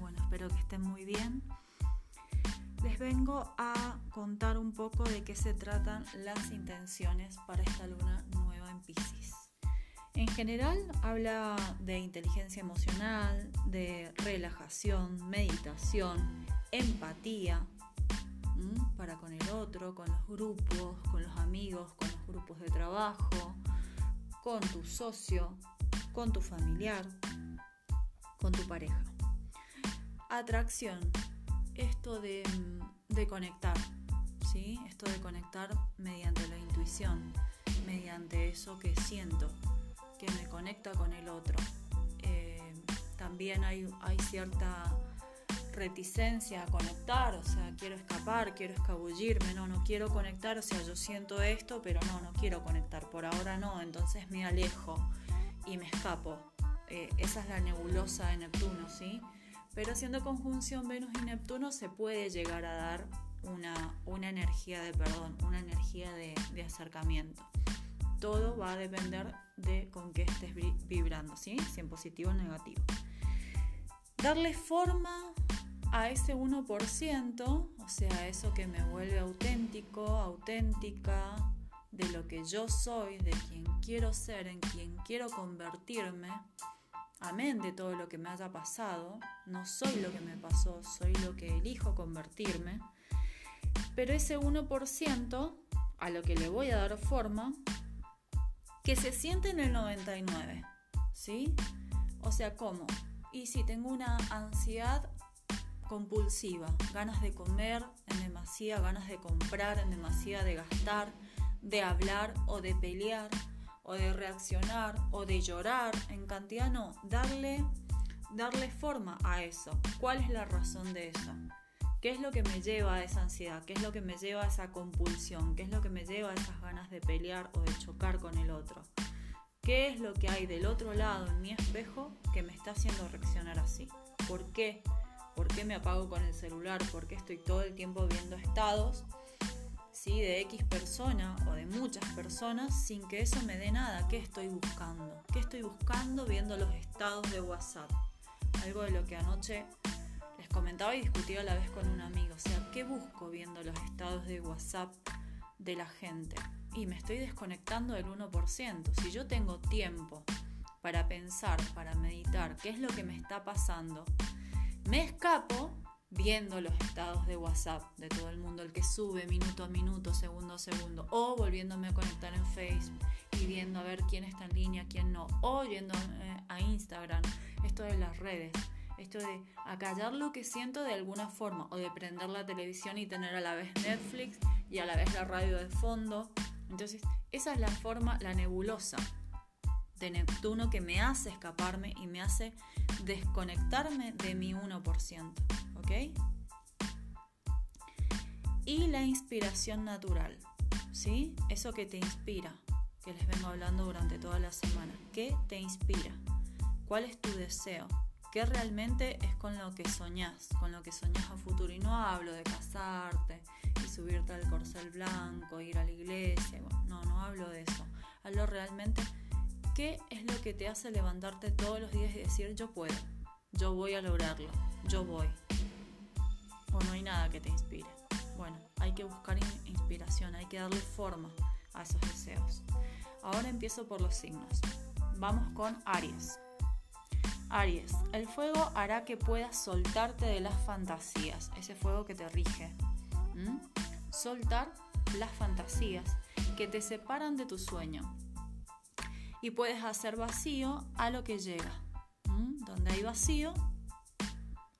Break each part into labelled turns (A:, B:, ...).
A: Bueno, espero que estén muy bien. Les vengo a contar un poco de qué se tratan las intenciones para esta luna nueva en Pisces. En general habla de inteligencia emocional, de relajación, meditación, empatía para con el otro, con los grupos, con los amigos, con los grupos de trabajo, con tu socio, con tu familiar, con tu pareja. Atracción, esto de, conectar, ¿sí? Esto de conectar mediante la intuición, mediante eso que siento, que me conecta con el otro. Eh, también hay, hay cierta reticencia a conectar, o sea, quiero escapar, quiero escabullirme, no, no quiero conectar, o sea, yo siento esto, pero no, no quiero conectar, por ahora no, entonces me alejo y me escapo. Eh, esa es la nebulosa de Neptuno, ¿sí? Pero haciendo conjunción Venus y Neptuno se puede llegar a dar una, una energía de perdón, una energía de, de, acercamiento. Todo va a depender de con qué estés vibrando, ¿sí? Si en positivo o negativo. Darle forma a ese 1%, o sea, eso que me vuelve auténtico, auténtica, de lo que yo soy, de quien quiero ser, en quien quiero convertirme, amén de todo lo que me haya pasado, no soy lo que me pasó, soy lo que elijo convertirme, pero ese 1% a lo que le voy a dar forma, que se siente en el 99, ¿sí? O sea, ¿cómo? Y si tengo una ansiedad compulsiva, ganas de comer en demasía, ganas de comprar en demasía, de gastar, de hablar o de pelear o de reaccionar o de llorar en cantidad, no, darle, darle forma a eso. ¿Cuál es la razón de eso? ¿Qué es lo que me lleva a esa ansiedad? ¿Qué es lo que me lleva a esa compulsión? ¿Qué es lo que me lleva a esas ganas de pelear o de chocar con el otro? ¿Qué es lo que hay del otro lado en mi espejo que me está haciendo reaccionar así? ¿Por qué? ¿Por qué me apago con el celular? ¿Por qué estoy todo el tiempo viendo estados ¿sí? de X persona o de muchas personas sin que eso me dé nada? ¿Qué estoy buscando? ¿Qué estoy buscando viendo los estados de WhatsApp? Algo de lo que anoche les comentaba y discutía a la vez con un amigo. O sea, ¿qué busco viendo los estados de WhatsApp de la gente? Y me estoy desconectando del 1%. Si yo tengo tiempo para pensar, para meditar, qué es lo que me está pasando, me escapo viendo los estados de WhatsApp de todo el mundo, el que sube minuto a minuto, segundo a segundo, o volviéndome a conectar en Facebook y viendo a ver quién está en línea, quién no, o yendo a Instagram, esto de las redes, esto de acallar lo que siento de alguna forma, o de prender la televisión y tener a la vez Netflix y a la vez la radio de fondo. Entonces, esa es la forma, la nebulosa de Neptuno que me hace escaparme y me hace desconectarme de mi 1%. ¿Ok? Y la inspiración natural. ¿Sí? Eso que te inspira, que les vengo hablando durante toda la semana. ¿Qué te inspira? ¿Cuál es tu deseo? ¿Qué realmente es con lo que soñás? Con lo que soñás a futuro. Y no hablo de casarte y subirte al corcel blanco, ir a la iglesia. no, no hablo de eso. Hablo realmente ¿Qué es lo que te hace levantarte todos los días y decir yo puedo, yo voy a lograrlo, yo voy? No hay nada que te inspire. Bueno, hay que buscar inspiración, hay que darle forma a esos deseos. Ahora empiezo por los signos. Vamos con Aries. Aries, el fuego hará que puedas soltarte de las fantasías, ese fuego que te rige. Soltar las fantasías que te separan de tu sueño y puedes hacer vacío a lo que llega. Donde hay vacío,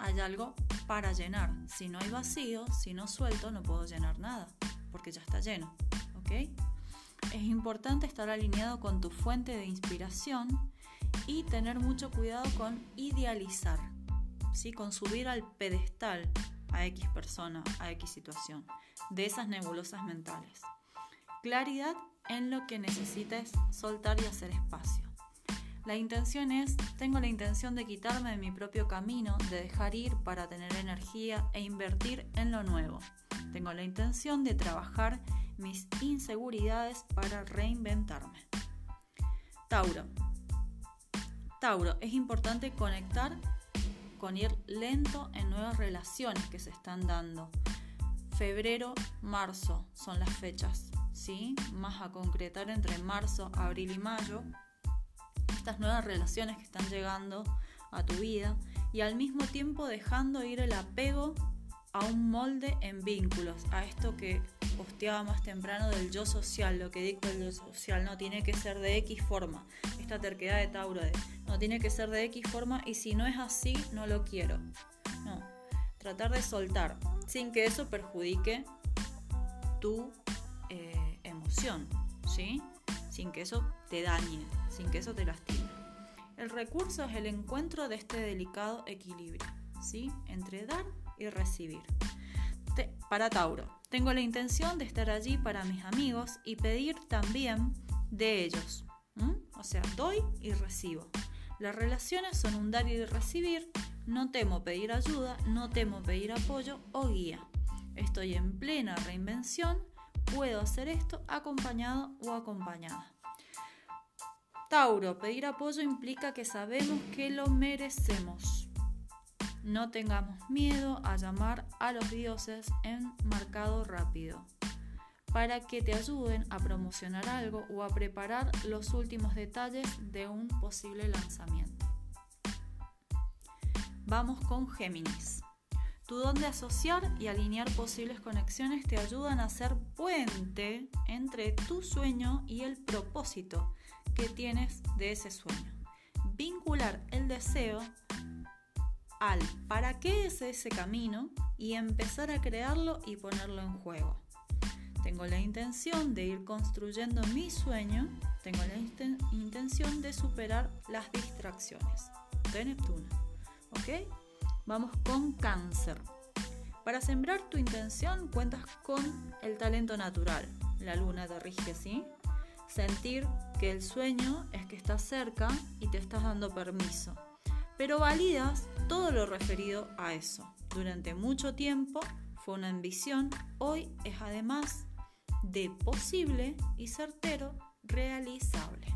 A: hay algo para llenar. Si no hay vacío, si no suelto, no puedo llenar nada, porque ya está lleno. ¿Ok? Es importante estar alineado con tu fuente de inspiración y tener mucho cuidado con idealizar, ¿sí? con subir al pedestal a X persona, a X situación, de esas nebulosas mentales. Claridad en lo que necesites soltar y hacer espacio. La intención es, tengo la intención de quitarme de mi propio camino, de dejar ir para tener energía e invertir en lo nuevo. Tengo la intención de trabajar mis inseguridades para reinventarme. Tauro. Tauro, es importante conectar con ir lento en nuevas relaciones que se están dando. Febrero, marzo son las fechas, ¿sí? Más a concretar entre marzo, abril y mayo. Estas nuevas relaciones que están llegando a tu vida y al mismo tiempo dejando ir el apego a un molde en vínculos, a esto que posteaba más temprano del yo social, lo que dicta el yo social, no tiene que ser de X forma, esta terquedad de Tauro de no tiene que ser de X forma y si no es así, no lo quiero. No, tratar de soltar sin que eso perjudique tu eh, emoción, ¿sí? Sin que eso te dañe, sin que eso te lastime. El recurso es el encuentro de este delicado equilibrio, ¿sí? Entre dar y recibir. para Tauro, tengo la intención de estar allí para mis amigos y pedir también de ellos. O sea, doy y recibo. Las relaciones son un dar y recibir. No temo pedir ayuda, no temo pedir apoyo o guía. Estoy en plena reinvención. Puedo hacer esto acompañado o acompañada. Tauro, pedir apoyo implica que sabemos que lo merecemos. No tengamos miedo a llamar a los dioses en marcado rápido para que te ayuden a promocionar algo o a preparar los últimos detalles de un posible lanzamiento. Vamos con Géminis. Tu don de asociar y alinear posibles conexiones te ayudan a ser puente entre tu sueño y el propósito que tienes de ese sueño. Vincular el deseo al para qué es ese camino y empezar a crearlo y ponerlo en juego. Tengo la intención de ir construyendo mi sueño, tengo la intención de superar las distracciones de Neptuno. ¿Ok? Vamos con cáncer. Para sembrar tu intención cuentas con el talento natural. La luna te rige así. Sentir que el sueño es que estás cerca y te estás dando permiso. Pero validas todo lo referido a eso. Durante mucho tiempo fue una ambición, hoy es además de posible y certero realizable.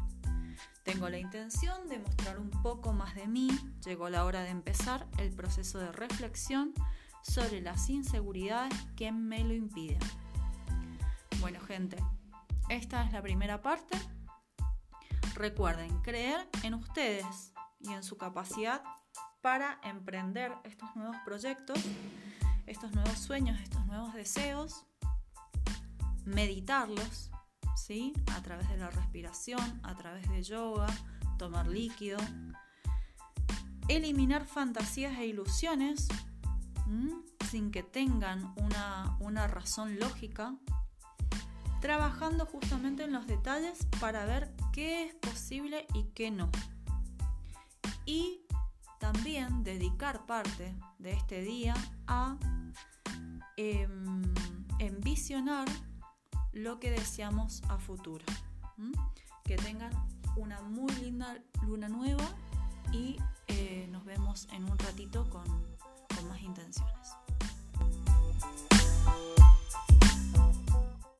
A: Tengo la intención de mostrar un poco más de mí, llegó la hora de empezar el proceso de reflexión sobre las inseguridades que me lo impiden. Bueno gente, esta es la primera parte. Recuerden creer en ustedes y en su capacidad para emprender estos nuevos proyectos, estos nuevos sueños, estos nuevos deseos, meditarlos, ¿sí? A través de la respiración, a través de yoga, tomar líquido, eliminar fantasías e ilusiones sin que tengan una, una razón lógica, trabajando justamente en los detalles para ver qué es posible y qué no. Y también dedicar parte de este día a em, envisionar lo que deseamos a futuro. Que tengan una muy linda luna nueva y eh, nos vemos en un ratito con, con más intenciones.